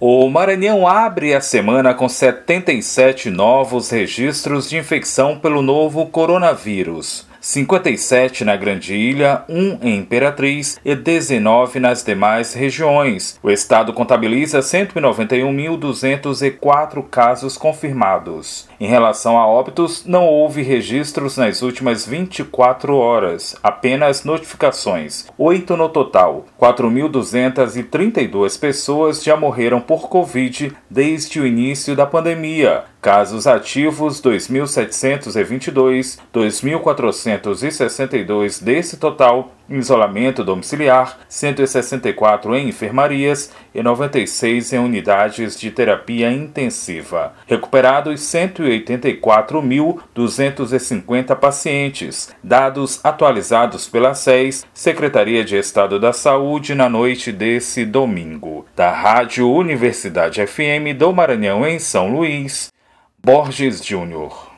O Maranhão abre a semana com 77 novos registros de infecção pelo novo coronavírus. 57 na Grande Ilha, 1 em Imperatriz e 19 nas demais regiões. O estado contabiliza 191.204 casos confirmados. Em relação a óbitos, não houve registros nas últimas 24 horas, apenas notificações. 8 no total. 4.232 pessoas já morreram por Covid desde o início da pandemia. Casos ativos 2.722, 2.462 desse total em isolamento domiciliar, 164 em enfermarias e 96 em unidades de terapia intensiva. Recuperados 184.250 pacientes. Dados atualizados pela SES, Secretaria de Estado da Saúde, na noite desse domingo. Da Rádio Universidade FM do Maranhão em São Luís. Borges Júnior